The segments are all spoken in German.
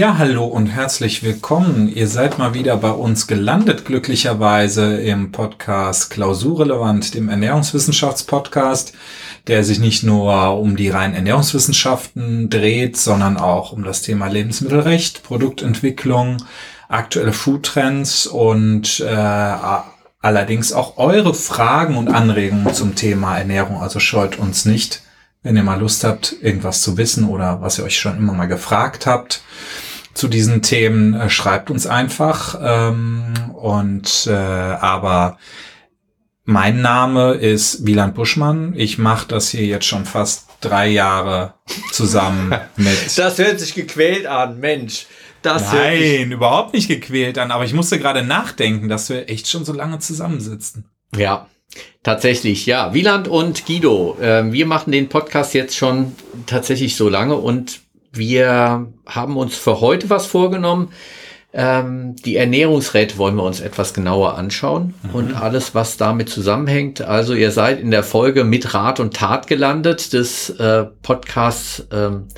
Ja, hallo und herzlich willkommen. Ihr seid mal wieder bei uns gelandet, glücklicherweise im Podcast Klausurrelevant, dem Ernährungswissenschaftspodcast, der sich nicht nur um die reinen Ernährungswissenschaften dreht, sondern auch um das Thema Lebensmittelrecht, Produktentwicklung, aktuelle Foodtrends und äh, allerdings auch eure Fragen und Anregungen zum Thema Ernährung. Also scheut uns nicht, wenn ihr mal Lust habt, irgendwas zu wissen oder was ihr euch schon immer mal gefragt habt zu diesen Themen, äh, schreibt uns einfach. Ähm, und äh, aber mein Name ist Wieland Buschmann. Ich mache das hier jetzt schon fast drei Jahre zusammen mit. Das hört sich gequält an, Mensch. Das Nein, überhaupt nicht gequält an. Aber ich musste gerade nachdenken, dass wir echt schon so lange zusammensitzen. Ja, tatsächlich. Ja, Wieland und Guido. Äh, wir machen den Podcast jetzt schon tatsächlich so lange und wir haben uns für heute was vorgenommen. Ähm, die Ernährungsräte wollen wir uns etwas genauer anschauen mhm. und alles, was damit zusammenhängt. Also ihr seid in der Folge mit Rat und Tat gelandet des äh, Podcasts ähm,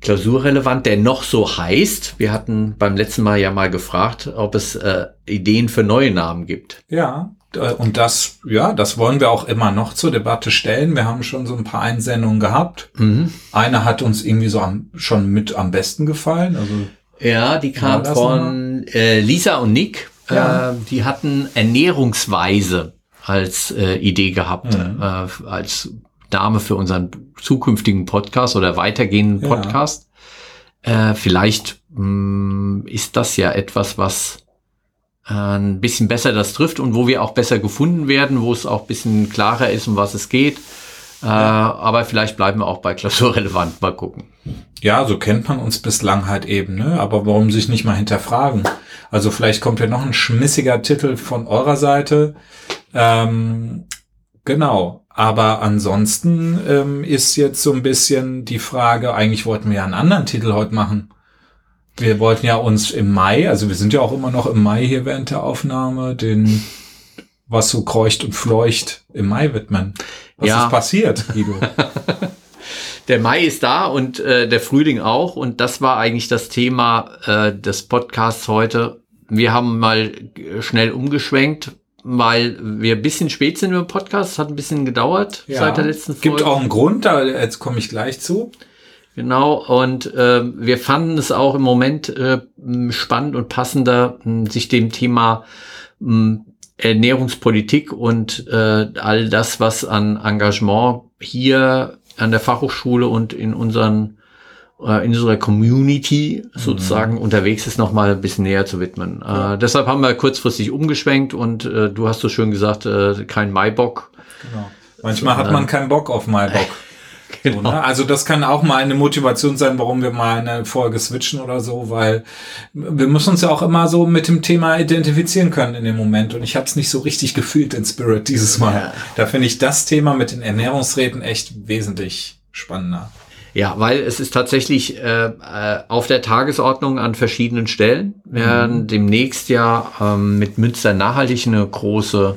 Klausurrelevant, der noch so heißt. Wir hatten beim letzten Mal ja mal gefragt, ob es äh, Ideen für neue Namen gibt. Ja, und das, ja, das wollen wir auch immer noch zur Debatte stellen. Wir haben schon so ein paar Einsendungen gehabt. Mhm. Eine hat uns irgendwie so am, schon mit am besten gefallen. Also, ja, die kam von äh, Lisa und Nick. Ja. Äh, die hatten Ernährungsweise als äh, Idee gehabt, mhm. äh, als Name für unseren zukünftigen Podcast oder weitergehenden Podcast. Ja. Äh, vielleicht mh, mm, ist das ja etwas, was ein bisschen besser das trifft und wo wir auch besser gefunden werden, wo es auch ein bisschen klarer ist, um was es geht. Äh, aber vielleicht bleiben wir auch bei Klausurrelevant. Mal gucken. Ja, so kennt man uns bislang halt eben, ne? Aber warum sich nicht mal hinterfragen? Also vielleicht kommt ja noch ein schmissiger Titel von eurer Seite. Ähm, genau. Aber ansonsten ähm, ist jetzt so ein bisschen die Frage, eigentlich wollten wir ja einen anderen Titel heute machen. Wir wollten ja uns im Mai, also wir sind ja auch immer noch im Mai hier während der Aufnahme, den was so kreucht und fleucht im Mai widmen. Was ja. ist passiert, Guido? der Mai ist da und äh, der Frühling auch. Und das war eigentlich das Thema äh, des Podcasts heute. Wir haben mal schnell umgeschwenkt, weil wir ein bisschen spät sind im Podcast. Es hat ein bisschen gedauert ja. seit der letzten Folge. Gibt auch einen Grund, da jetzt komme ich gleich zu. Genau, und äh, wir fanden es auch im Moment äh, spannend und passender, sich dem Thema äh, Ernährungspolitik und äh, all das, was an Engagement hier an der Fachhochschule und in unseren äh, in unserer Community sozusagen mhm. unterwegs ist, noch mal ein bisschen näher zu widmen. Ja. Äh, deshalb haben wir kurzfristig umgeschwenkt und äh, du hast so schön gesagt, äh, kein Maibock. Genau. Manchmal hat man keinen Bock auf Maibock. Genau. So, ne? Also das kann auch mal eine Motivation sein, warum wir mal eine Folge switchen oder so, weil wir müssen uns ja auch immer so mit dem Thema identifizieren können in dem Moment. Und ich habe es nicht so richtig gefühlt in Spirit dieses Mal. Ja. Da finde ich das Thema mit den Ernährungsräten echt wesentlich spannender. Ja, weil es ist tatsächlich äh, äh auf der Tagesordnung an verschiedenen Stellen. Wir werden mhm. demnächst ja ähm, mit Münster nachhaltig eine große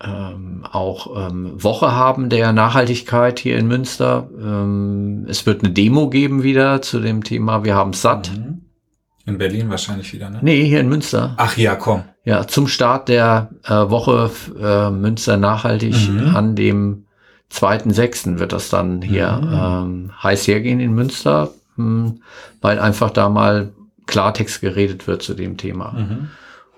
ähm, auch ähm, Woche haben der Nachhaltigkeit hier in Münster. Ähm, es wird eine Demo geben wieder zu dem Thema Wir haben satt. Mhm. In Berlin wahrscheinlich wieder, ne? Nee, hier in Münster. Ach ja, komm. Ja, zum Start der äh, Woche äh, Münster nachhaltig mhm. an dem 2.6. wird das dann hier mhm. ähm, heiß hergehen in Münster, mh, hm, weil einfach da mal Klartext geredet wird zu dem Thema. Mhm.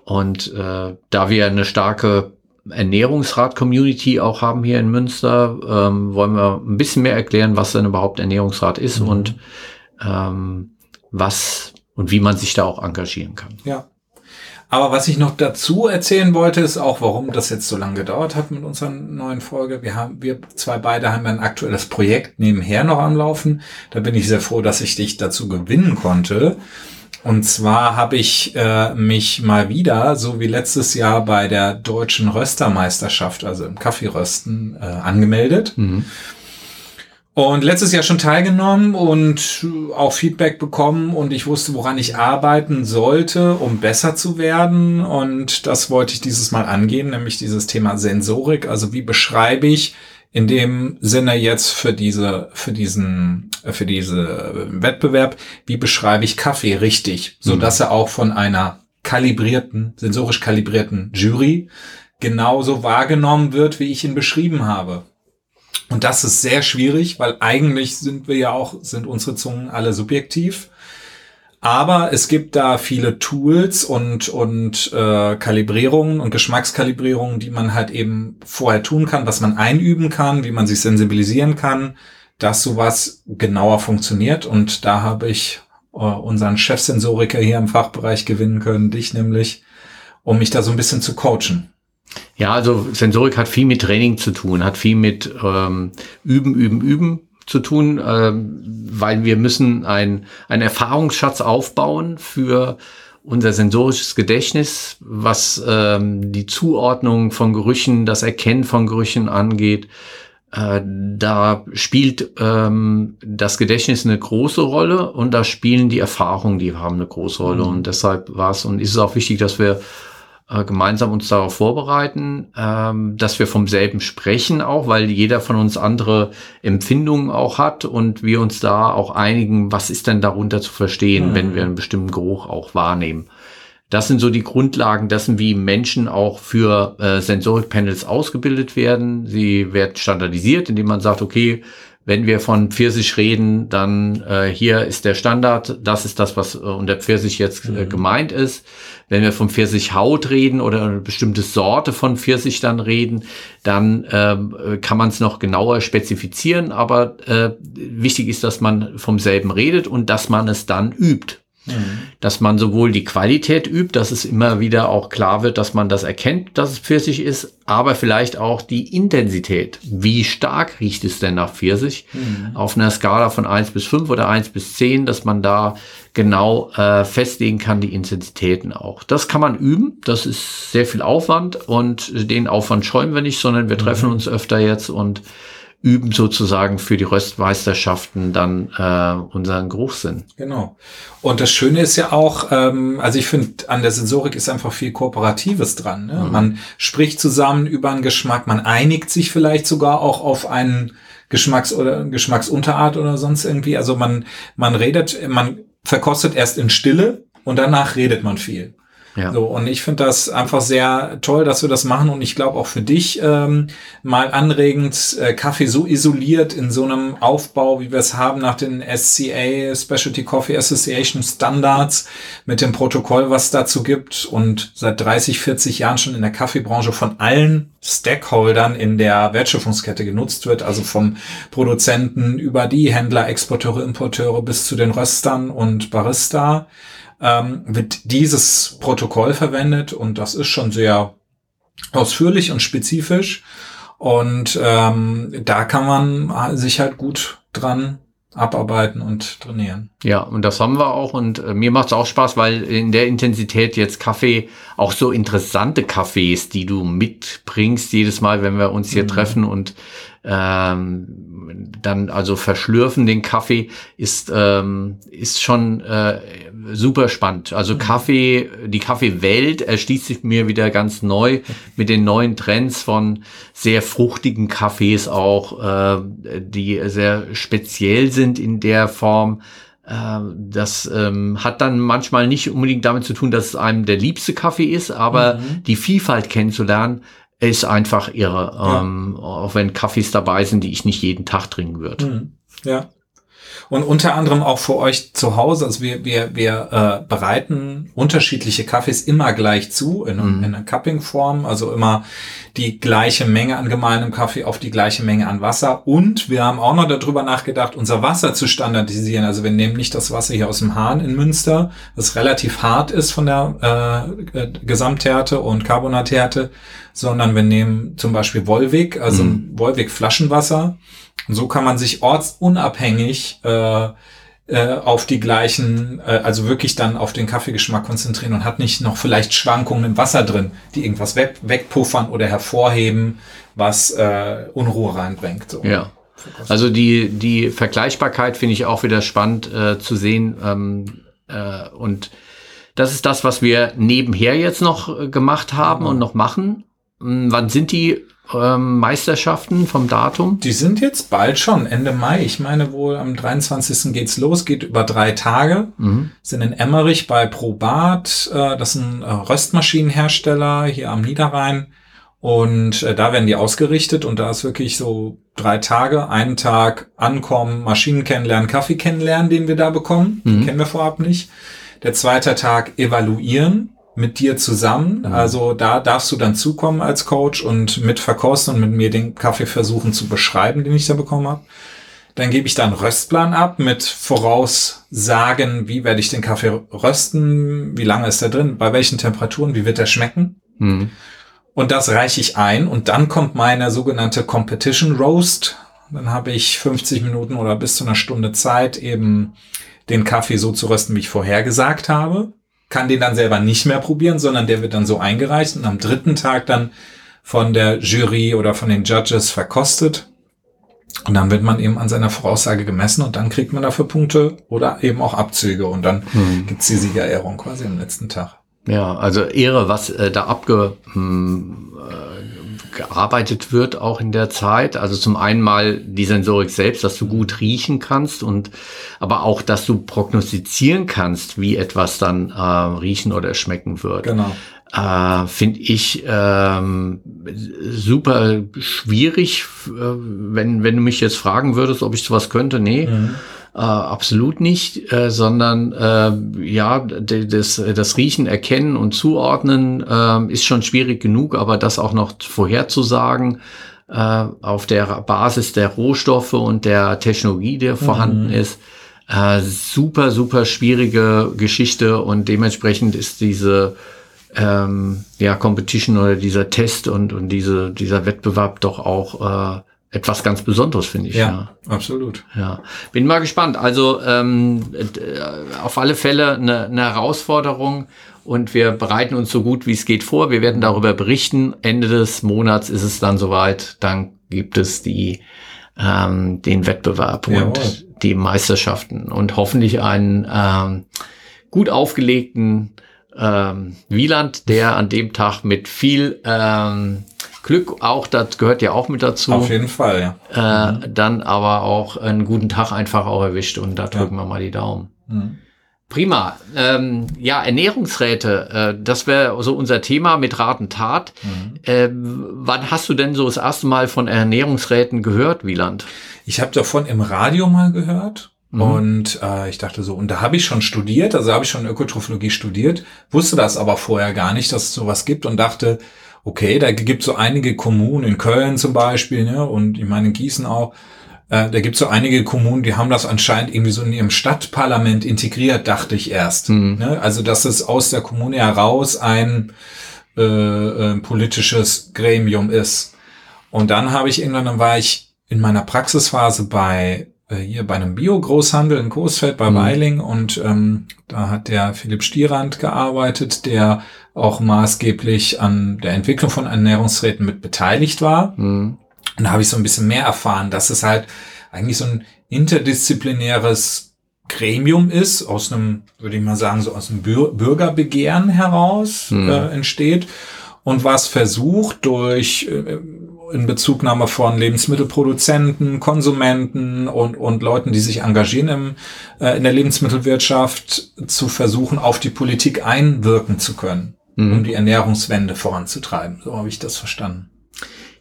Und äh, da wir eine starke Ernährungsrat-Community auch haben hier in Münster, ähm, wollen wir ein bisschen mehr erklären, was denn überhaupt Ernährungsrat ist mhm. und ähm, was und wie man sich da auch engagieren kann. Ja. Aber was ich noch dazu erzählen wollte, ist auch, warum das jetzt so lange gedauert hat mit unserer neuen Folge. Wir haben, wir zwei beide haben ein aktuelles Projekt nebenher noch am Laufen. Da bin ich sehr froh, dass ich dich dazu gewinnen konnte. Und zwar habe ich äh, mich mal wieder, so wie letztes Jahr bei der deutschen Röstermeisterschaft, also im Kaffeerösten, äh, angemeldet. Mhm. Und letztes Jahr schon teilgenommen und auch Feedback bekommen und ich wusste, woran ich arbeiten sollte, um besser zu werden. Und das wollte ich dieses Mal angehen, nämlich dieses Thema Sensorik. Also wie beschreibe ich in dem Sinne jetzt für diese, für diesen, für diese Wettbewerb, wie beschreibe ich Kaffee richtig, so mhm. dass er auch von einer kalibrierten, sensorisch kalibrierten Jury genauso wahrgenommen wird, wie ich ihn beschrieben habe. Und das ist sehr schwierig, weil eigentlich sind wir ja auch, sind unsere Zungen alle subjektiv. Aber es gibt da viele Tools und, und äh, Kalibrierungen und Geschmackskalibrierungen, die man halt eben vorher tun kann, was man einüben kann, wie man sich sensibilisieren kann, dass sowas genauer funktioniert. Und da habe ich äh, unseren Chefsensoriker hier im Fachbereich gewinnen können, dich nämlich, um mich da so ein bisschen zu coachen. Ja, also Sensorik hat viel mit Training zu tun, hat viel mit ähm, Üben, Üben, Üben zu tun, ähm, weil wir müssen ein, ein Erfahrungsschatz aufbauen für unser sensorisches Gedächtnis, was ähm, die Zuordnung von Gerüchen, das Erkennen von Gerüchen angeht. Äh, da spielt ähm, das Gedächtnis eine große Rolle und da spielen die Erfahrungen, die haben eine große Rolle. Mhm. Und deshalb war es und ist es auch wichtig, dass wir äh, gemeinsam uns darauf vorbereiten, ähm, dass wir vom selben sprechen auch, weil jeder von uns andere Empfindungen auch hat und wir uns da auch einigen, was ist denn darunter zu verstehen, mhm. wenn wir einen bestimmten Geruch auch wahrnehmen. Das sind so die Grundlagen dessen, wie Menschen auch für äh, Sensorikpanels ausgebildet werden. Sie werden standardisiert, indem man sagt, okay, wenn wir von Pfirsich reden, dann äh, hier ist der Standard, das ist das, was äh, unter Pfirsich jetzt äh, mhm. gemeint ist. Wenn wir vom Pfirsichhaut reden oder eine bestimmte Sorte von Pfirsich dann reden, dann ähm, kann man es noch genauer spezifizieren, aber äh, wichtig ist, dass man vom selben redet und dass man es dann übt. Dass man sowohl die Qualität übt, dass es immer wieder auch klar wird, dass man das erkennt, dass es Pfirsich ist, aber vielleicht auch die Intensität. Wie stark riecht es denn nach Pfirsich? Mhm. Auf einer Skala von eins bis fünf oder eins bis zehn, dass man da genau äh, festlegen kann, die Intensitäten auch. Das kann man üben. Das ist sehr viel Aufwand und den Aufwand scheuen wir nicht, sondern wir treffen mhm. uns öfter jetzt und üben sozusagen für die Röstmeisterschaften dann äh, unseren Geruchssinn. Genau. Und das Schöne ist ja auch, ähm, also ich finde, an der Sensorik ist einfach viel Kooperatives dran. Ne? Mhm. Man spricht zusammen über einen Geschmack, man einigt sich vielleicht sogar auch auf einen Geschmacks- oder Geschmacksunterart oder sonst irgendwie. Also man, man redet, man verkostet erst in Stille und danach redet man viel. Ja. So, und ich finde das einfach sehr toll, dass wir das machen. Und ich glaube auch für dich ähm, mal anregend, äh, Kaffee so isoliert in so einem Aufbau, wie wir es haben nach den SCA, Specialty Coffee Association Standards, mit dem Protokoll, was dazu gibt. Und seit 30, 40 Jahren schon in der Kaffeebranche von allen Stakeholdern in der Wertschöpfungskette genutzt wird, also vom Produzenten über die Händler, Exporteure, Importeure bis zu den Röstern und Barista ähm, wird dieses Protokoll verwendet und das ist schon sehr ausführlich und spezifisch. Und ähm, da kann man sich halt gut dran abarbeiten und trainieren. Ja, und das haben wir auch und äh, mir macht es auch Spaß, weil in der Intensität jetzt Kaffee, auch so interessante Kaffees, die du mitbringst jedes Mal, wenn wir uns hier mhm. treffen und ähm, dann also verschlürfen den Kaffee ist ähm, ist schon äh, super spannend. Also mhm. Kaffee, die Kaffeewelt erschließt sich mir wieder ganz neu mit den neuen Trends von sehr fruchtigen Kaffees auch, äh, die sehr speziell sind in der Form. Äh, das ähm, hat dann manchmal nicht unbedingt damit zu tun, dass es einem der liebste Kaffee ist, aber mhm. die Vielfalt kennenzulernen, ist einfach irre. Ja. Ähm, auch wenn Kaffees dabei sind, die ich nicht jeden Tag trinken würde. Mhm. Ja. Und unter anderem auch für euch zu Hause. Also wir, wir, wir äh, bereiten unterschiedliche Kaffees immer gleich zu, in, mhm. in einer Cupping-Form, also immer die gleiche Menge an gemeinem Kaffee auf die gleiche Menge an Wasser. Und wir haben auch noch darüber nachgedacht, unser Wasser zu standardisieren. Also wir nehmen nicht das Wasser hier aus dem Hahn in Münster, das relativ hart ist von der äh, Gesamthärte und Carbonathärte, sondern wir nehmen zum Beispiel Wolwig, also mhm. Wolwig Flaschenwasser und so kann man sich ortsunabhängig äh, äh, auf die gleichen, äh, also wirklich dann auf den Kaffeegeschmack konzentrieren und hat nicht noch vielleicht Schwankungen im Wasser drin, die irgendwas weg, wegpuffern oder hervorheben, was äh, Unruhe reinbringt. So. Ja. Also die, die Vergleichbarkeit finde ich auch wieder spannend äh, zu sehen. Ähm, äh, und das ist das, was wir nebenher jetzt noch äh, gemacht haben mhm. und noch machen. Hm, wann sind die ähm, Meisterschaften vom Datum? Die sind jetzt bald schon, Ende Mai. Ich meine wohl am 23. geht's los, geht über drei Tage. Mhm. Sind in Emmerich bei Probat, äh, das ist ein äh, Röstmaschinenhersteller hier am Niederrhein. Und äh, da werden die ausgerichtet und da ist wirklich so drei Tage, einen Tag ankommen, Maschinen kennenlernen, Kaffee kennenlernen, den wir da bekommen. Den Mhm. kennen wir vorab nicht. Der zweite Tag evaluieren mit dir zusammen. Mhm. Also da darfst du dann zukommen als Coach und mit verkosten und mit mir den Kaffee versuchen zu beschreiben, den ich da bekommen habe. Dann gebe ich da einen Röstplan ab mit Voraussagen, wie werde ich den Kaffee rösten, wie lange ist er drin, bei welchen Temperaturen, wie wird er schmecken. Mhm. Und das reiche ich ein und dann kommt meine sogenannte Competition Roast. Dann habe ich 50 Minuten oder bis zu einer Stunde Zeit, eben den Kaffee so zu rösten, wie ich vorher gesagt habe. Kann den dann selber nicht mehr probieren, sondern der wird dann so eingereicht und am dritten Tag dann von der Jury oder von den Judges verkostet. Und dann wird man eben an seiner Voraussage gemessen und dann kriegt man dafür Punkte oder eben auch Abzüge und dann Mhm. gibt's die Siegerehrung quasi am letzten Tag. Ja, also Ehre, was äh, da abge, hm, äh, gearbeitet wird auch in der Zeit. Also zum einen mal die Sensorik selbst, dass du gut riechen kannst und aber auch, dass du prognostizieren kannst, wie etwas dann äh, riechen oder schmecken wird. Genau. Äh, Finde ich ähm, super schwierig, äh, wenn, wenn du mich jetzt fragen würdest, ob ich sowas könnte. Nee, Mhm. Äh, absolut nicht, äh, sondern äh, ja, das, das Riechen, Erkennen und Zuordnen äh, ist schon schwierig genug, aber das auch noch vorherzusagen äh, auf der Basis der Rohstoffe und der Technologie, die vorhanden ist, äh, super, super schwierige Geschichte und dementsprechend ist diese ähm, ja, Competition oder dieser Test und, und diese, dieser Wettbewerb doch auch äh, etwas ganz Besonderes, finde ich. Ja, absolut. Ja, bin mal gespannt. Also ähm, äh, auf alle Fälle eine, eine Herausforderung und wir bereiten uns so gut wie es geht vor. Wir werden darüber berichten. Ende des Monats ist es dann soweit. Dann gibt es die ähm, den Wettbewerb Jawohl. und die Meisterschaften und hoffentlich einen ähm, gut aufgelegten ähm, Wieland, der an dem Tag mit viel ähm, Glück auch, das gehört ja auch mit dazu Auf jeden Fall, ja. äh, dann aber auch einen guten Tag einfach auch erwischt und da drücken wir mal die Daumen. Mhm. Prima. Ähm, ja, Ernährungsräte, äh, das wäre so unser Thema mit Rat und Tat. Mhm. Ähm, wann hast du denn so das erste Mal von Ernährungsräten gehört, Wieland? Ich habe davon im Radio mal gehört. Mhm. Und äh, ich dachte so, und da habe ich schon studiert, also habe ich schon Ökotrophologie studiert, wusste das aber vorher gar nicht, dass es sowas gibt und dachte, okay, da gibt so einige Kommunen, in Köln zum Beispiel, ne, und ich meine in Gießen auch, äh, da gibt so einige Kommunen, die haben das anscheinend irgendwie so in ihrem Stadtparlament integriert, dachte ich erst. Mhm. Ne? Also dass es aus der Kommune heraus ein äh, äh, politisches Gremium ist. Und dann habe ich irgendwann, dann war ich in meiner Praxisphase bei äh, hier bei einem Bio-Großhandel in Coesfeld bei Mhm. Weiling und ähm, da hat der Philipp Stierand gearbeitet, der auch maßgeblich an der Entwicklung von Ernährungsräten mit beteiligt war. Hm. Und da habe ich so ein bisschen mehr erfahren, dass es halt eigentlich so ein interdisziplinäres Gremium ist, aus einem, würde ich mal sagen, so aus einem Bür Bürgerbegehren heraus Hm. äh, entsteht und was versucht durch äh, in Bezugnahme von Lebensmittelproduzenten, Konsumenten und, und Leuten, die sich engagieren im, äh, in der Lebensmittelwirtschaft, zu versuchen, auf die Politik einwirken zu können, Mhm. um die Ernährungswende voranzutreiben. So habe ich das verstanden.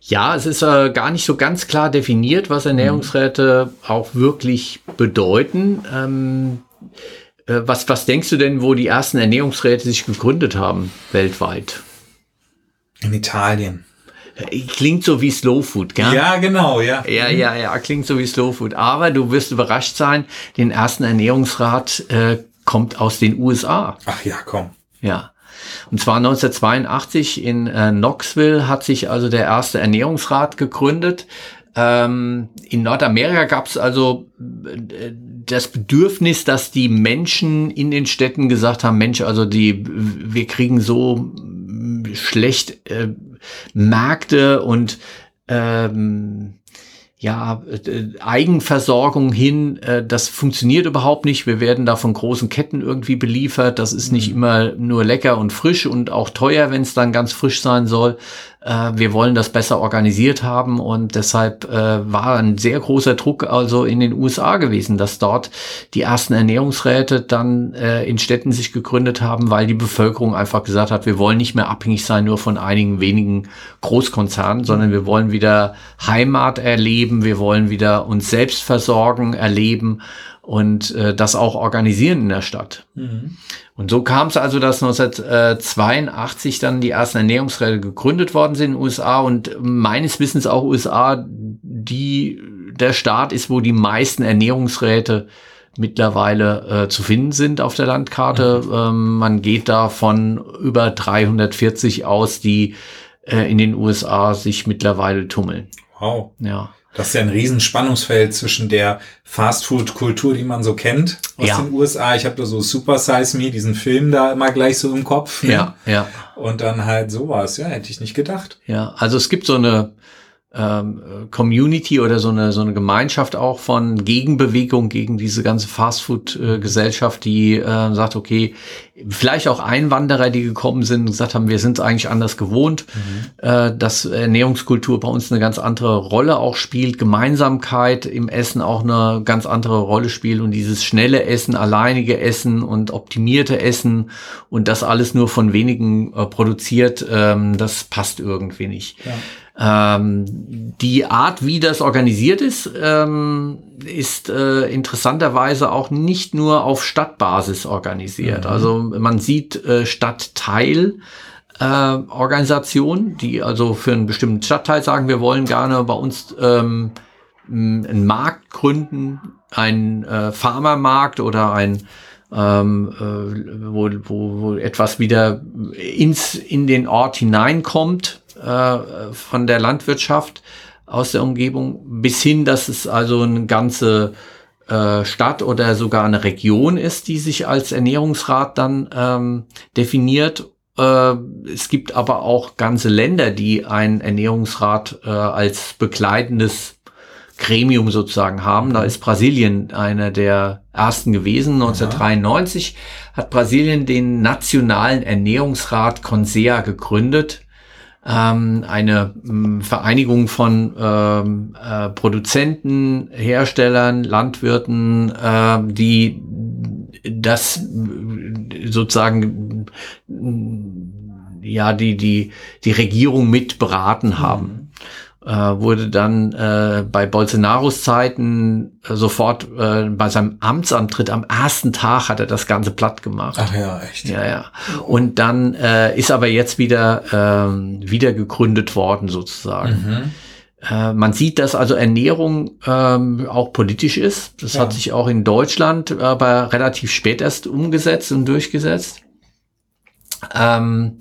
Ja, es ist äh, gar nicht so ganz klar definiert, was Ernährungsräte auch wirklich bedeuten. Ähm, äh, was, was denkst du denn, wo die ersten Ernährungsräte sich gegründet haben weltweit? In Italien. Äh, Klingt so wie Slow Food, gell? Ja, genau, ja. Ja, ja, ja, klingt so wie Slow Food. Aber du wirst überrascht sein, den ersten Ernährungsrat äh, kommt aus den USA. Ach ja, komm. Ja. Und zwar 1982 in äh, Knoxville hat sich also der erste Ernährungsrat gegründet. Ähm, in Nordamerika gab es also äh, das Bedürfnis, dass die Menschen in den Städten gesagt haben, Mensch, also die, wir kriegen so mm, schlecht äh, Märkte und ähm, ja, äh, Eigenversorgung hin, äh, das funktioniert überhaupt nicht. Wir werden da von großen Ketten irgendwie beliefert. Das ist nicht mhm. immer nur lecker und frisch und auch teuer, wenn es dann ganz frisch sein soll. Äh, wir wollen das besser organisiert haben und deshalb äh, war ein sehr großer Druck also in den USA gewesen, dass dort die ersten Ernährungsräte dann äh, in Städten sich gegründet haben, weil die Bevölkerung einfach gesagt hat, wir wollen nicht mehr abhängig sein nur von einigen wenigen Großkonzernen, sondern wir wollen wieder Heimat erleben erleben, wir wollen wieder uns selbst versorgen, erleben und äh, das auch organisieren in der Stadt. Mhm. Und so kam es also, dass 1982 dann die ersten Ernährungsräte gegründet worden sind in den USA und meines Wissens auch USA, die der Staat ist, wo die meisten Ernährungsräte mittlerweile äh, zu finden sind auf der Landkarte. Mhm. Ähm, man geht da von über 340 aus, die äh, in den USA sich mittlerweile tummeln. Wow. Ja. Das ist ja ein Riesenspannungsfeld zwischen der Fastfood-Kultur, die man so kennt aus ja. den USA. Ich habe da so Super Size Me, diesen Film da immer gleich so im Kopf. Ne? Ja, ja. Und dann halt sowas. Ja, hätte ich nicht gedacht. Ja, also es gibt so eine ähm, Community oder so eine so eine Gemeinschaft auch von Gegenbewegung gegen diese ganze Fastfood-Gesellschaft, die äh, sagt, okay, vielleicht auch Einwanderer, die gekommen sind und gesagt haben, wir sind es eigentlich anders gewohnt, mhm. äh, dass Ernährungskultur bei uns eine ganz andere Rolle auch spielt, Gemeinsamkeit im Essen auch eine ganz andere Rolle spielt und dieses schnelle Essen, alleinige Essen und optimierte Essen und das alles nur von wenigen äh, produziert, ähm, das passt irgendwie nicht. Ja. Ähm, die Art, wie das organisiert ist, ähm, ist äh, interessanterweise auch nicht nur auf Stadtbasis organisiert. Mhm. Also man sieht äh, Stadtteil. Äh, Organisationen, die also für einen bestimmten Stadtteil sagen, wir wollen gerne bei uns ähm, einen Markt gründen, einen äh, Farmermarkt oder ein ähm, äh, wo, wo, wo etwas wieder ins in den Ort hineinkommt äh, von der Landwirtschaft aus der Umgebung, bis hin, dass es also eine ganze äh, Stadt oder sogar eine Region ist, die sich als Ernährungsrat dann ähm, definiert. Äh, es gibt aber auch ganze Länder, die einen Ernährungsrat äh, als begleitendes Gremium sozusagen haben. Da ist Brasilien einer der ersten gewesen. 1993 hat Brasilien den Nationalen Ernährungsrat CONSEA gegründet ähm, eine ähm, Vereinigung von ähm, äh, Produzenten, Herstellern, Landwirten, äh, die das sozusagen ja die die die Regierung mit beraten haben. Äh, wurde dann äh, bei Bolsonaros Zeiten äh, sofort äh, bei seinem Amtsantritt am ersten Tag hat er das Ganze platt gemacht. Ach ja, echt. Ja, ja. Und dann äh, ist aber jetzt wieder ähm, wieder gegründet worden sozusagen. Mhm. Äh, man sieht, dass also Ernährung ähm, auch politisch ist. Das ja. hat sich auch in Deutschland aber relativ spät erst umgesetzt und durchgesetzt. Ähm,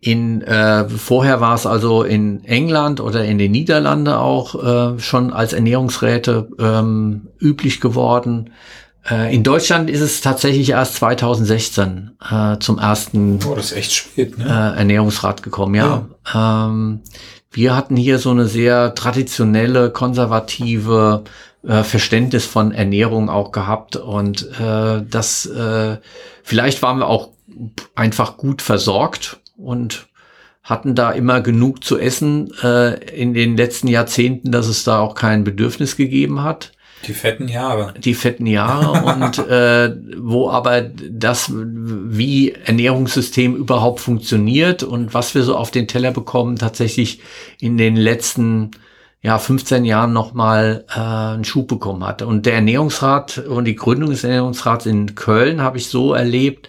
in äh, vorher war es also in England oder in den Niederlanden auch äh, schon als Ernährungsräte ähm, üblich geworden. Äh, in Deutschland ist es tatsächlich erst 2016 äh, zum ersten oh, das ist echt spät, ne? äh, Ernährungsrat gekommen. Ja, ja. Ähm, wir hatten hier so eine sehr traditionelle, konservative äh, Verständnis von Ernährung auch gehabt und äh, das äh, vielleicht waren wir auch einfach gut versorgt und hatten da immer genug zu essen äh, in den letzten Jahrzehnten, dass es da auch kein Bedürfnis gegeben hat. Die fetten Jahre. Die fetten Jahre und äh, wo aber das, wie Ernährungssystem überhaupt funktioniert und was wir so auf den Teller bekommen, tatsächlich in den letzten ja, 15 Jahren nochmal äh, einen Schub bekommen hat. Und der Ernährungsrat und die Gründung des Ernährungsrats in Köln habe ich so erlebt,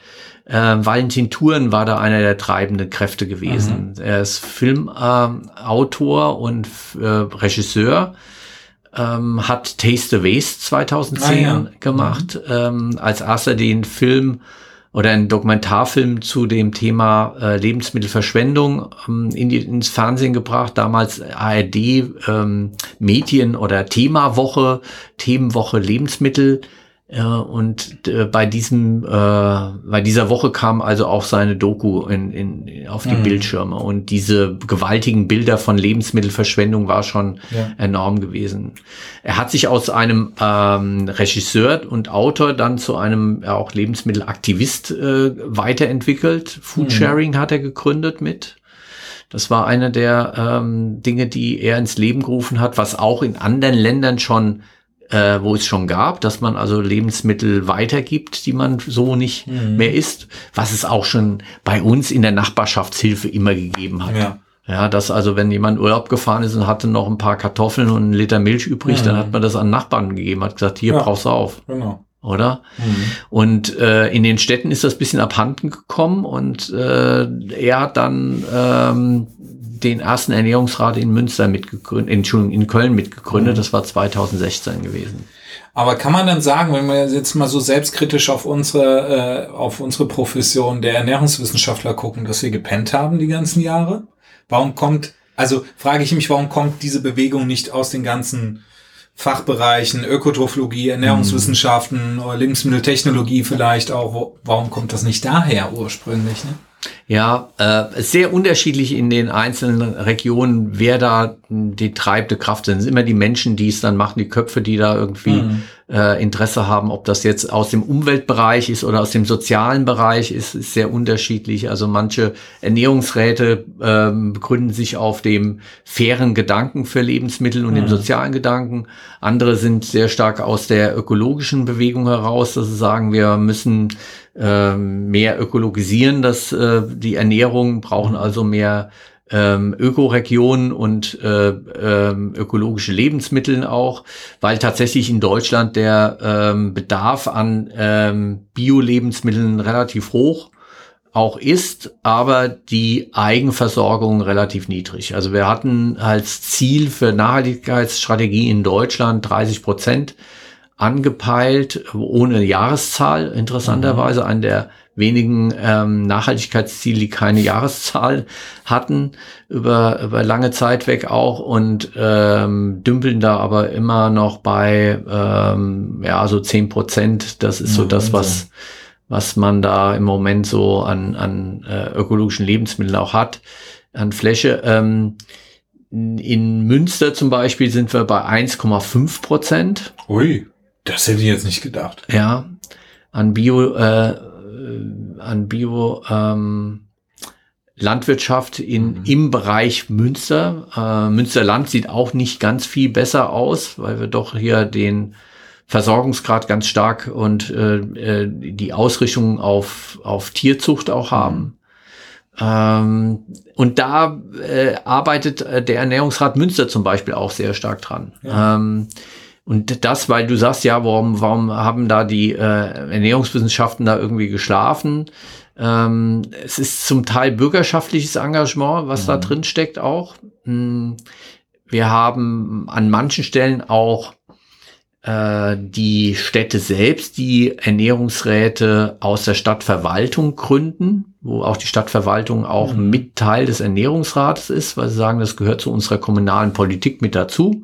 äh, Valentin Thuren war da einer der treibenden Kräfte gewesen. Mhm. Er ist Filmautor äh, und äh, Regisseur. Ähm, hat Taste the Waste 2010 ah, ja. gemacht, mhm. ähm, als erster den Film oder einen Dokumentarfilm zu dem Thema äh, Lebensmittelverschwendung ähm, in die, ins Fernsehen gebracht. Damals ARD ähm, Medien oder Themawoche, Themenwoche Lebensmittel Äh, und äh, bei diesem, äh, bei dieser Woche kam also auch seine Doku in, in, auf die mhm. Bildschirme und diese gewaltigen Bilder von Lebensmittelverschwendung war schon ja. enorm gewesen. Er hat sich aus einem ähm, Regisseur und Autor dann zu einem ja, auch Lebensmittelaktivist äh, weiterentwickelt. Foodsharing mhm. hat er gegründet mit. Das war eine der ähm, Dinge, die er ins Leben gerufen hat, was auch in anderen Ländern schon äh, wo es schon gab, dass man also Lebensmittel weitergibt, die man so nicht mhm. mehr isst, was es auch schon bei uns in der Nachbarschaftshilfe immer gegeben hat. Ja. Ja, dass also, wenn jemand Urlaub gefahren ist und hatte noch ein paar Kartoffeln und einen Liter Milch übrig, mhm. dann hat man das an Nachbarn gegeben, hat gesagt, hier ja, brauchst du auf. Genau. Oder? Mhm. Und äh, in den Städten ist das bisschen abhanden gekommen und äh, er hat dann ähm, den ersten Ernährungsrat in Münster mitgegründet, Entschuldigung, in Köln mitgegründet. Mhm. Das war 2016 gewesen. Aber kann man dann sagen, wenn wir jetzt mal so selbstkritisch auf unsere, äh, auf unsere Profession der Ernährungswissenschaftler gucken, dass wir gepennt haben die ganzen Jahre? Warum kommt, also frage ich mich, warum kommt diese Bewegung nicht aus den ganzen Fachbereichen, Ökotrophologie, Ernährungswissenschaften, mhm. Lebensmitteltechnologie vielleicht auch, warum kommt das nicht daher ursprünglich? Ne? Ja, äh, sehr unterschiedlich in den einzelnen Regionen, wer da die treibende Kraft sind. Es sind immer die Menschen, die es dann machen, die Köpfe, die da irgendwie mhm. Äh, Interesse haben. Ob das jetzt aus dem Umweltbereich ist oder aus dem sozialen Bereich, ist, ist sehr unterschiedlich. Also manche Ernährungsräte äh, begründen sich auf dem fairen Gedanken für Lebensmittel und mhm. dem sozialen Gedanken. Andere sind sehr stark aus der ökologischen Bewegung heraus, dass sie sagen, wir müssen äh, mehr ökologisieren, dass äh, die Ernährung brauchen also mehr ähm, Ökoregionen und äh, ähm, ökologische Lebensmittel auch, weil tatsächlich in Deutschland der ähm, Bedarf an ähm, Bio-Lebensmitteln relativ hoch auch ist, aber die Eigenversorgung relativ niedrig. Also wir hatten als Ziel für Nachhaltigkeitsstrategie in Deutschland 30 Prozent angepeilt, ohne Jahreszahl, interessanterweise, mhm. an der wenigen ähm, Nachhaltigkeitsziele, die keine Jahreszahl hatten, über, über lange Zeit weg auch und ähm, dümpeln da aber immer noch bei ähm, ja so zehn Prozent. Das ist so das, was, was man da im Moment so an, an äh, ökologischen Lebensmitteln auch hat, an Fläche. Ähm, in Münster zum Beispiel sind wir bei 1,5 Prozent. Ui. Das hätte ich jetzt nicht gedacht. Ja, an Bio, äh, an Bio ähm, Landwirtschaft in, mhm. im Bereich Münster. Äh, Münsterland sieht auch nicht ganz viel besser aus, weil wir doch hier den Versorgungsgrad ganz stark und äh, äh die Ausrichtung auf, auf Tierzucht auch haben. Ähm, und da äh, arbeitet äh, der Ernährungsrat Münster zum Beispiel auch sehr stark dran. Ja. Ähm, und das, weil du sagst, ja, warum, warum haben da die äh, Ernährungswissenschaften da irgendwie geschlafen? Ähm, es ist zum Teil bürgerschaftliches Engagement, was mhm. da drin steckt auch. Hm, wir haben an manchen Stellen auch äh, die Städte selbst, die Ernährungsräte aus der Stadtverwaltung gründen, wo auch die Stadtverwaltung auch mhm. mit Teil des Ernährungsrates ist, weil sie sagen, das gehört zu unserer kommunalen Politik mit dazu.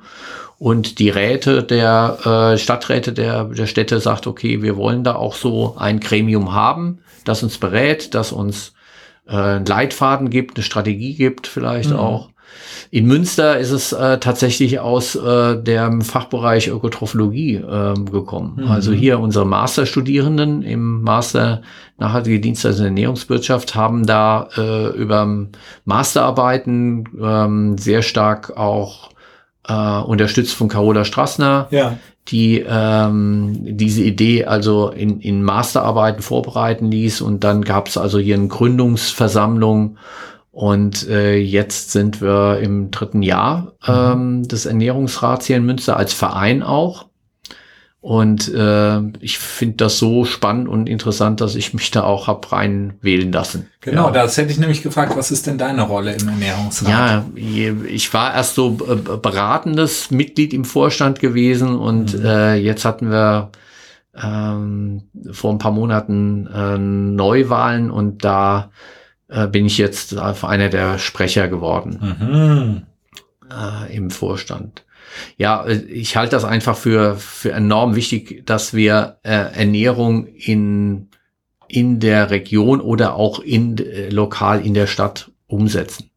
Und die Räte der äh, Stadträte der, der Städte sagt, okay, wir wollen da auch so ein Gremium haben, das uns berät, das uns äh, einen Leitfaden gibt, eine Strategie gibt vielleicht mhm. auch. In Münster ist es äh, tatsächlich aus äh, dem Fachbereich Ökotrophologie äh, gekommen. Mhm. Also hier unsere Masterstudierenden im Master Nachhaltige Dienstleistung der Ernährungswirtschaft haben da äh, über Masterarbeiten ähm, sehr stark auch äh, unterstützt von Carola Strassner, ja. die ähm, diese Idee also in, in Masterarbeiten vorbereiten ließ. Und dann gab es also hier eine Gründungsversammlung. Und äh, jetzt sind wir im dritten Jahr mhm. ähm, des Ernährungsrats hier in Münster als Verein auch. Und äh, ich finde das so spannend und interessant, dass ich mich da auch hab reinwählen lassen. Genau, ja. das hätte ich nämlich gefragt, was ist denn deine Rolle im Ernährungsrat? Ja, ich war erst so beratendes Mitglied im Vorstand gewesen und mhm. äh, jetzt hatten wir ähm, vor ein paar Monaten äh, Neuwahlen und da äh, bin ich jetzt einer der Sprecher geworden. Mhm. äh, im Vorstand. Ja, äh, ich halte das einfach für, für enorm wichtig, dass wir äh, Ernährung in, in der Region oder auch in, äh, lokal in der Stadt umsetzen.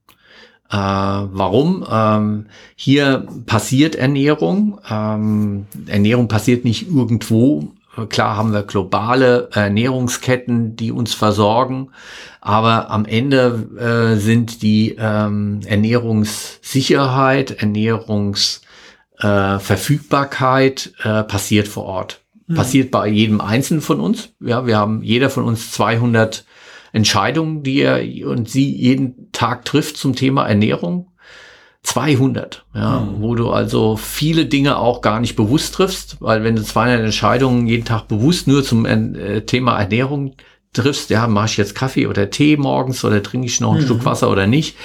Äh, warum? Ähm, hier passiert Ernährung. Ähm, Ernährung passiert nicht irgendwo. Klar haben wir globale Ernährungsketten, die uns versorgen, aber am Ende äh, sind die ähm, Ernährungssicherheit, Ernährungsverfügbarkeit äh, passiert vor Ort. Mhm. Passiert bei jedem Einzelnen von uns. Ja, wir haben jeder von uns 200 Entscheidungen, die er und sie jeden Tag trifft zum Thema Ernährung. 200, ja, mhm. wo du also viele Dinge auch gar nicht bewusst triffst, weil wenn du 200 Entscheidungen jeden Tag bewusst nur zum äh, Thema Ernährung triffst, ja, mache ich jetzt Kaffee oder Tee morgens oder trinke ich noch ein mhm. Stück Wasser oder nicht,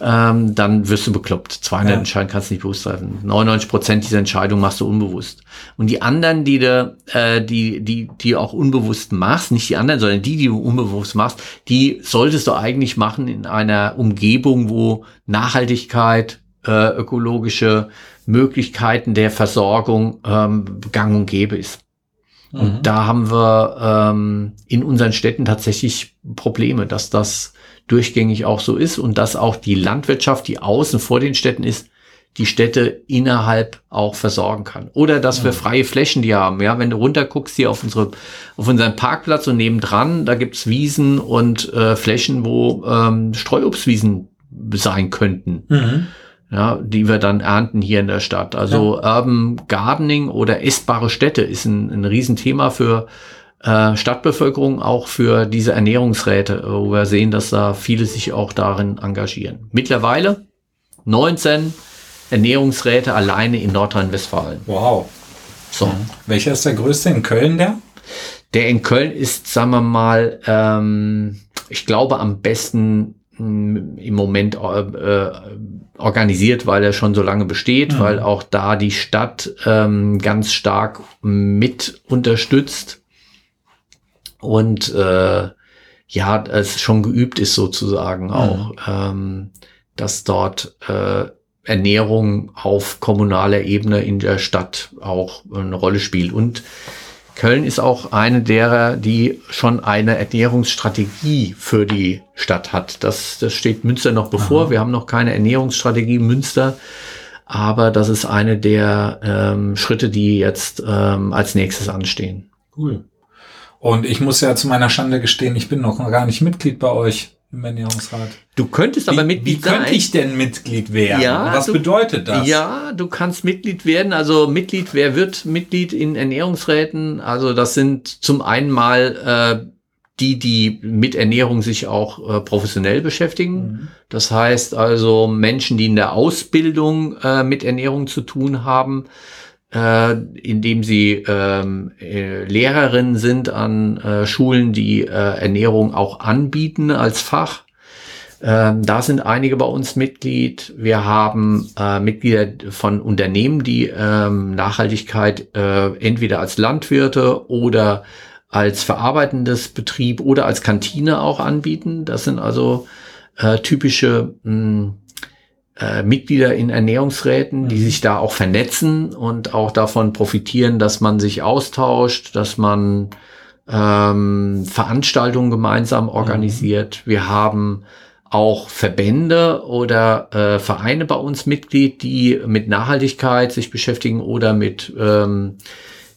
ähm, dann wirst du bekloppt. 200 ja. Entscheidungen kannst du nicht bewusst treffen. 99 Prozent dieser Entscheidungen machst du unbewusst. Und die anderen, die du, äh, die, die, die auch unbewusst machst, nicht die anderen, sondern die, die du unbewusst machst, die solltest du eigentlich machen in einer Umgebung, wo Nachhaltigkeit, äh, ökologische Möglichkeiten der Versorgung ähm, gang und gäbe ist. Und mhm. da haben wir ähm, in unseren Städten tatsächlich Probleme, dass das durchgängig auch so ist und dass auch die Landwirtschaft, die außen vor den Städten ist, die Städte innerhalb auch versorgen kann. Oder dass wir freie Flächen die haben. Ja, wenn du runterguckst hier auf unsere, auf unseren Parkplatz und nebendran, da gibt's Wiesen und äh, Flächen, wo ähm, Streuobstwiesen sein könnten. Mhm ja, die wir dann ernten hier in der Stadt. Also ja. Urban Gardening oder essbare Städte ist ein, ein Riesenthema für äh, Stadtbevölkerung, auch für diese Ernährungsräte, wo wir sehen, dass da viele sich auch darin engagieren. Mittlerweile 19 Ernährungsräte alleine in Nordrhein-Westfalen. Wow. So. Welcher ist der größte in Köln, der? Der in Köln ist, sagen wir mal, ähm, ich glaube am besten im Moment äh, äh organisiert, weil er schon so lange besteht, mhm. weil auch da die Stadt ähm, ganz stark mit unterstützt und äh, ja, es schon geübt ist sozusagen mhm. auch, ähm, dass dort äh, Ernährung auf kommunaler Ebene in der Stadt auch eine Rolle spielt und Köln ist auch eine derer, die schon eine Ernährungsstrategie für die Stadt hat. Das, das steht Münster noch bevor. Aha. Wir haben noch keine Ernährungsstrategie Münster. Aber das ist eine der ähm, Schritte, die jetzt ähm, als nächstes anstehen. Cool. Und ich muss ja zu meiner Schande gestehen, ich bin noch gar nicht Mitglied bei euch im Ernährungsrat. Du könntest aber Mitglied sein. Wie könnte ich denn Mitglied werden? Ja, Was du, bedeutet das? Ja, du kannst Mitglied werden. Also Mitglied, wer wird Mitglied in Ernährungsräten? Also das sind zum einen mal äh, die, die mit Ernährung sich auch äh, professionell beschäftigen. Mhm. Das heißt also Menschen, die in der Ausbildung äh, mit Ernährung zu tun haben äh, indem sie ähm, äh, Lehrerinnen sind an äh, Schulen, die äh, Ernährung auch anbieten als Fach. Ähm, da sind einige bei uns Mitglied. Wir haben äh, Mitglieder von Unternehmen, die ähm, Nachhaltigkeit äh, entweder als Landwirte oder als verarbeitendes Betrieb oder als Kantine auch anbieten. Das sind also äh, typische mh, hm, äh, Mitglieder in Ernährungsräten, die mhm. sich da auch vernetzen und auch davon profitieren, dass man sich austauscht, dass man ähm, Veranstaltungen gemeinsam organisiert. Mhm. Wir haben auch Verbände oder äh, Vereine bei uns Mitglied, die mit Nachhaltigkeit sich beschäftigen oder mit ähm,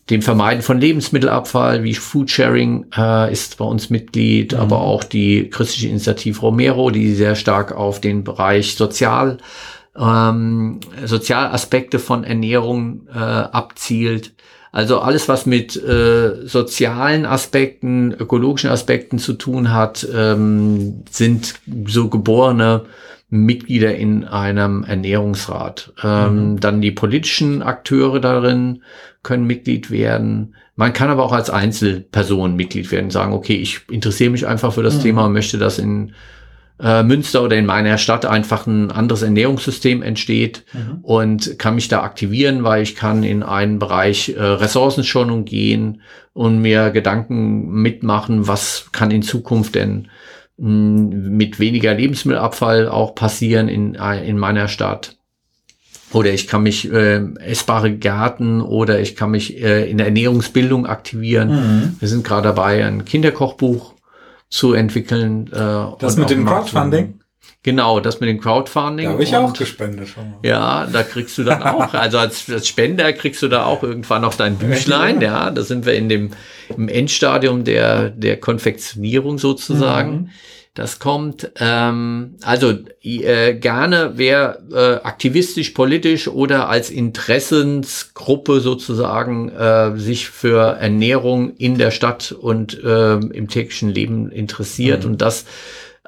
dem Vermeiden von Lebensmittelabfall, wie Foodsharing äh, ist bei uns Mitglied, mhm. aber auch die christliche Initiative Romero, die sehr stark auf den Bereich Sozial, ähm, Sozialaspekte von Ernährung äh, abzielt. Also alles, was mit äh, sozialen Aspekten, ökologischen Aspekten zu tun hat, ähm, sind so geborene Mitglieder in einem Ernährungsrat. Ähm, mhm. Dann die politischen Akteure darin können Mitglied werden. Man kann aber auch als Einzelperson Mitglied werden, sagen, okay, ich interessiere mich einfach für das mhm. Thema und möchte, dass in äh, Münster oder in meiner Stadt einfach ein anderes Ernährungssystem entsteht mhm. und kann mich da aktivieren, weil ich kann in einen Bereich äh, Ressourcenschonung gehen und mir Gedanken mitmachen, was kann in Zukunft denn mit weniger Lebensmittelabfall auch passieren in, in meiner Stadt. oder ich kann mich äh, essbare Gärten oder ich kann mich äh, in der Ernährungsbildung aktivieren. Mhm. Wir sind gerade dabei, ein Kinderkochbuch zu entwickeln. Äh, Das mit dem. Crowdfunding? Genau, das mit dem Crowdfunding. Da habe ich Und- auch gespendet schon mal. Ja, da kriegst du dann auch, also als, als Spender kriegst du da auch irgendwann noch dein Büchlein, ja, da sind wir in dem im Endstadium der, der Konfektionierung sozusagen. Mhm. Das kommt, ähm, also äh, gerne, wer äh, aktivistisch, politisch oder als Interessensgruppe sozusagen äh, sich für Ernährung in der Stadt und äh, im täglichen Leben interessiert Mhm. und das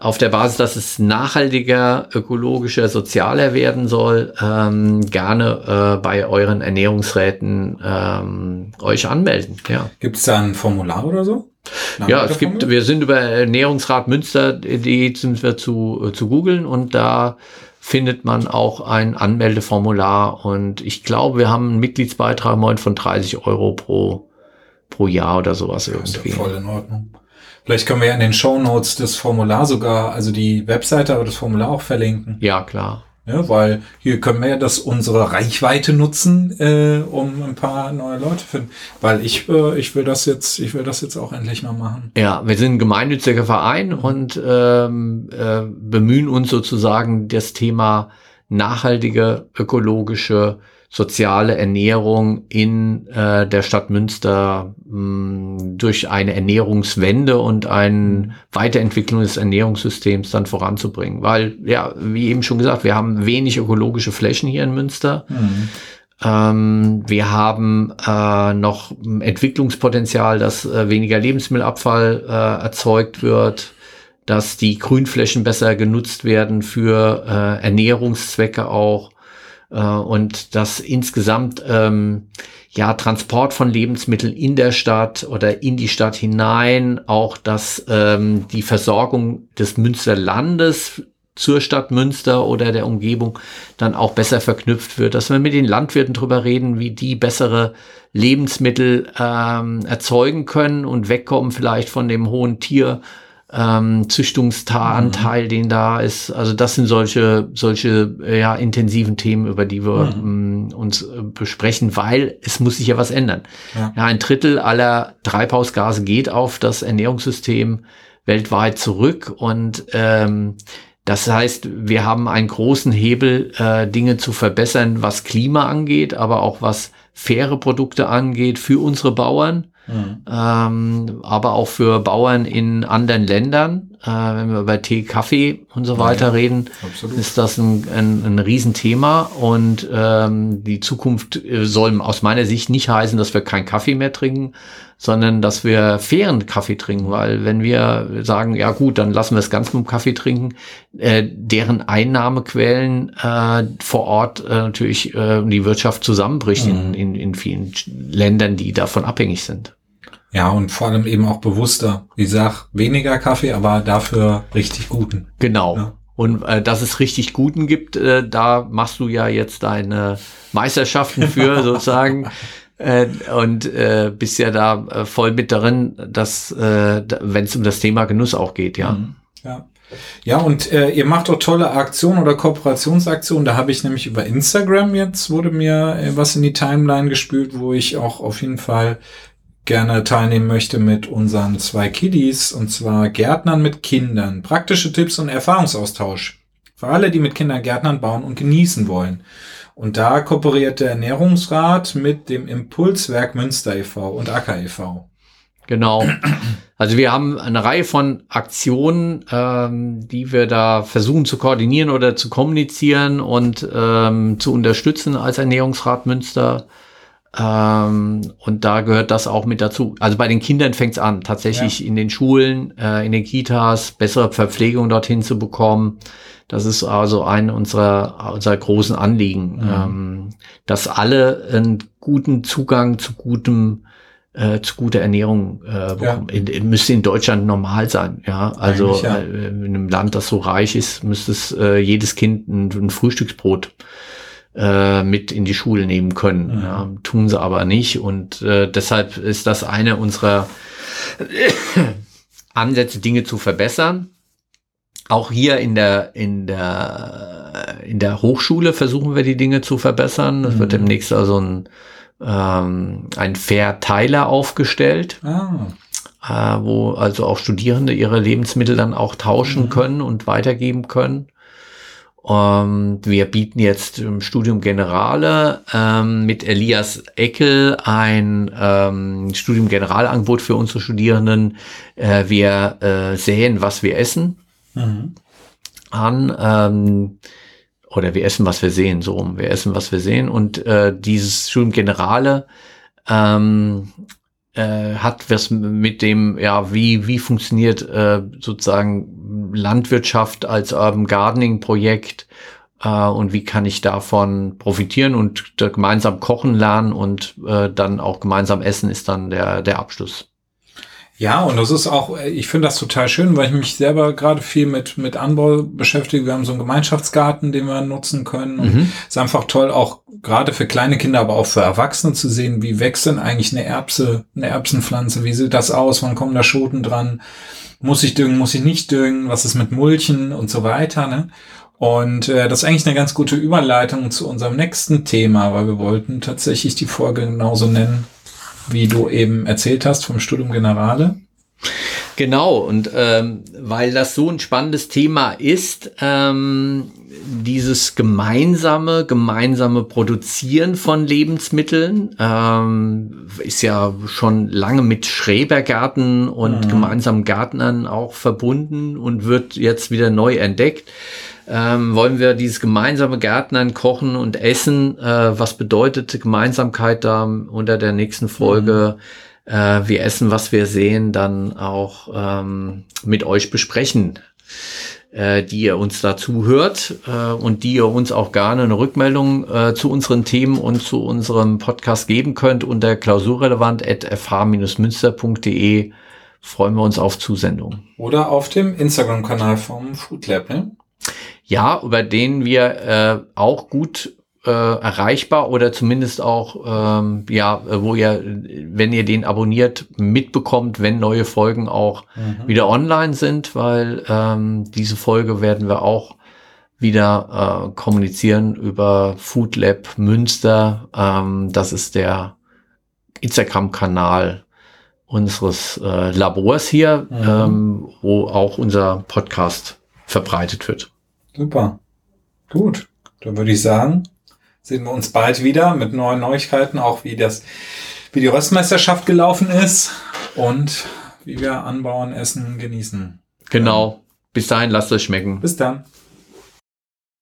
auf der Basis, dass es nachhaltiger, ökologischer, sozialer werden soll, ähm, gerne äh, bei euren Ernährungsräten ähm, euch anmelden. Ja, Gibt es da ein Formular oder so? Ein ja es gibt, wir sind über Ernährungsrat Münster.de sind wir zu, äh, zu googeln und da findet man auch ein Anmeldeformular und ich glaube, wir haben einen Mitgliedsbeitrag von 30 Euro pro, pro Jahr oder sowas Ja, ist irgendwie. ja voll in Ordnung. Vielleicht können wir ja in den Shownotes das Formular sogar, also die Webseite, aber das Formular auch verlinken. Ja, klar. Ja, weil hier können wir ja das unsere Reichweite nutzen, äh, um ein paar neue Leute zu finden. Weil ich, äh, ich will das jetzt, ich will das jetzt auch endlich mal machen. Ja, wir sind ein gemeinnütziger Verein und ähm, äh, bemühen uns sozusagen das Thema nachhaltige, ökologische, soziale Ernährung in äh, der Stadt Münster mh, durch eine Ernährungswende und eine Weiterentwicklung des Ernährungssystems dann voranzubringen. Weil, ja, wie eben schon gesagt, wir haben wenig ökologische Flächen hier in Münster. Mhm. Ähm, wir haben äh, noch Entwicklungspotenzial, dass äh, weniger Lebensmittelabfall äh, erzeugt wird, dass die Grünflächen besser genutzt werden für äh, Ernährungszwecke auch und dass insgesamt ähm, ja Transport von Lebensmitteln in der Stadt oder in die Stadt hinein, auch dass ähm, die Versorgung des Münsterlandes zur Stadt Münster oder der Umgebung dann auch besser verknüpft wird, dass wir mit den Landwirten drüber reden, wie die bessere Lebensmittel ähm, erzeugen können und wegkommen vielleicht von dem hohen Tier. Ähm, Züchtungsanteil, den da ist. Also das sind solche, solche ja, intensiven Themen, über die wir ähm, uns äh, besprechen, weil es muss sich ja was ändern. Ja. Ja, ein Drittel aller Treibhausgase geht auf das Ernährungssystem weltweit zurück und ähm, das heißt, wir haben einen großen Hebel, äh, Dinge zu verbessern, was Klima angeht, aber auch was faire Produkte angeht für unsere Bauern, Mhm. ähm, aber auch für Bauern in anderen Ländern. Äh, wenn wir über Tee, Kaffee und so weiter Ja, reden, Absolut. ist das ein, ein, ein Riesenthema und ähm, die Zukunft äh, soll aus meiner Sicht nicht heißen, dass wir keinen Kaffee mehr trinken, sondern dass wir fairen Kaffee trinken, weil wenn wir sagen, ja gut, dann lassen wir es ganz mit dem Kaffee trinken, äh, deren Einnahmequellen äh, vor Ort äh, natürlich äh, die Wirtschaft zusammenbricht in, in, in vielen Ländern, die davon abhängig sind. Ja, und vor allem eben auch bewusster. Wie gesagt, weniger Kaffee, aber dafür richtig guten. Genau. Ja. Und äh, dass es richtig guten gibt, äh, da machst du ja jetzt deine Meisterschaften für sozusagen. Äh, und äh, bist ja da äh, voll mit darin, dass äh, wenn es um das Thema Genuss auch geht, ja. Mhm. Ja. Ja, und äh, ihr macht auch tolle Aktionen oder Kooperationsaktionen. Da habe ich nämlich über Instagram jetzt wurde mir äh, was in die Timeline gespült, wo ich auch auf jeden Fall gerne teilnehmen möchte mit unseren zwei Kiddies und zwar Gärtnern mit Kindern. Praktische Tipps und Erfahrungsaustausch. Für alle, die mit Kindern Gärtnern bauen und genießen wollen. Und da kooperiert der Ernährungsrat mit dem Impulswerk Münster e.V. und Acker e.V. Genau. Also wir haben eine Reihe von Aktionen, ähm, die wir da versuchen zu koordinieren oder zu kommunizieren und ähm, zu unterstützen als Ernährungsrat Münster. Ähm, und da gehört das auch mit dazu. Also bei den Kindern fängt es an, tatsächlich in den Schulen, äh, in den Kitas, bessere Verpflegung dorthin zu bekommen. Das ist also ein unserer, unserer großen Anliegen, ähm, dass alle einen guten Zugang zu gutem äh, zu guter Ernährung äh, bekommen. In, in, müsste in Deutschland normal sein. Ja, also ja. äh, in einem Land, das so reich ist, müsste es äh, jedes Kind ein, ein Frühstücksbrot äh, mit in die Schule nehmen können. Mhm. Ja, tun sie aber nicht und äh, deshalb ist das eine unserer Ansätze, Dinge zu verbessern. auch hier in der, in der, in der Hochschule versuchen wir die Dinge zu verbessern. Es mhm. wird demnächst also ein, ähm, ein Verteiler aufgestellt. Ah. Äh, wo also auch Studierende ihre Lebensmittel dann auch tauschen mhm. können und weitergeben können. Ähm, wir bieten jetzt im Studium Generale ähm, mit Elias Eckel ein ähm, Studium Generalangebot für unsere Studierenden. Äh, wir äh, sehen, was wir essen mhm. an. Ähm, oder wir essen, was wir sehen, so rum. Wir essen, was wir sehen. Und äh, dieses Studium Generale ähm, äh, hat was mit dem, ja, wie, wie funktioniert äh, sozusagen Landwirtschaft als Urban Gardening Projekt äh, und wie kann ich davon profitieren und gemeinsam kochen lernen und äh, dann auch gemeinsam essen ist dann der, der Abschluss. Ja, und das ist auch, ich finde das total schön, weil ich mich selber gerade viel mit, mit Anbau beschäftige. Wir haben so einen Gemeinschaftsgarten, den wir nutzen können. Und mhm. es ist einfach toll, auch gerade für kleine Kinder, aber auch für Erwachsene zu sehen, wie wächst denn eigentlich eine Erbse, eine Erbsenpflanze? Wie sieht das aus? Wann kommen da Schoten dran? Muss ich düngen, muss ich nicht düngen? Was ist mit Mulchen und so weiter, ne? Und äh, das ist eigentlich eine ganz gute Überleitung zu unserem nächsten Thema, weil wir wollten tatsächlich die Folge genauso nennen, wie du eben erzählt hast vom Studium Generale. Genau, und ähm, weil das so ein spannendes Thema ist, ähm, dieses gemeinsame, gemeinsame Produzieren von Lebensmitteln ähm, ist ja schon lange mit Schrebergärten und mhm. gemeinsamen Gärtnern auch verbunden und wird jetzt wieder neu entdeckt ähm, wollen wir dieses gemeinsame Gärtnern, Kochen und Essen, äh, was bedeutet Gemeinsamkeit da unter der nächsten Folge, mhm. äh, wir essen, was wir sehen, dann auch ähm, mit euch besprechen, äh, die ihr uns dazu hört äh, und die ihr uns auch gerne eine Rückmeldung äh, zu unseren Themen und zu unserem Podcast geben könnt unter klausurrelevant.fh-münster.de freuen wir uns auf Zusendung. Oder auf dem Instagram-Kanal vom Food Lab, ne? Ja, über den wir äh, auch gut äh, erreichbar oder zumindest auch, ähm, ja, wo ihr, wenn ihr den abonniert, mitbekommt, wenn neue Folgen auch mhm. wieder online sind, weil ähm, diese Folge werden wir auch wieder äh, kommunizieren über Food Lab Münster. Ähm, das ist der Instagram-Kanal unseres äh, Labors hier, mhm. ähm, wo auch unser Podcast verbreitet wird. Super. Gut. Dann würde ich sagen, sehen wir uns bald wieder mit neuen Neuigkeiten, auch wie das, wie die Röstmeisterschaft gelaufen ist und wie wir anbauen, essen, genießen. Genau. Bis dahin, lasst euch schmecken. Bis dann.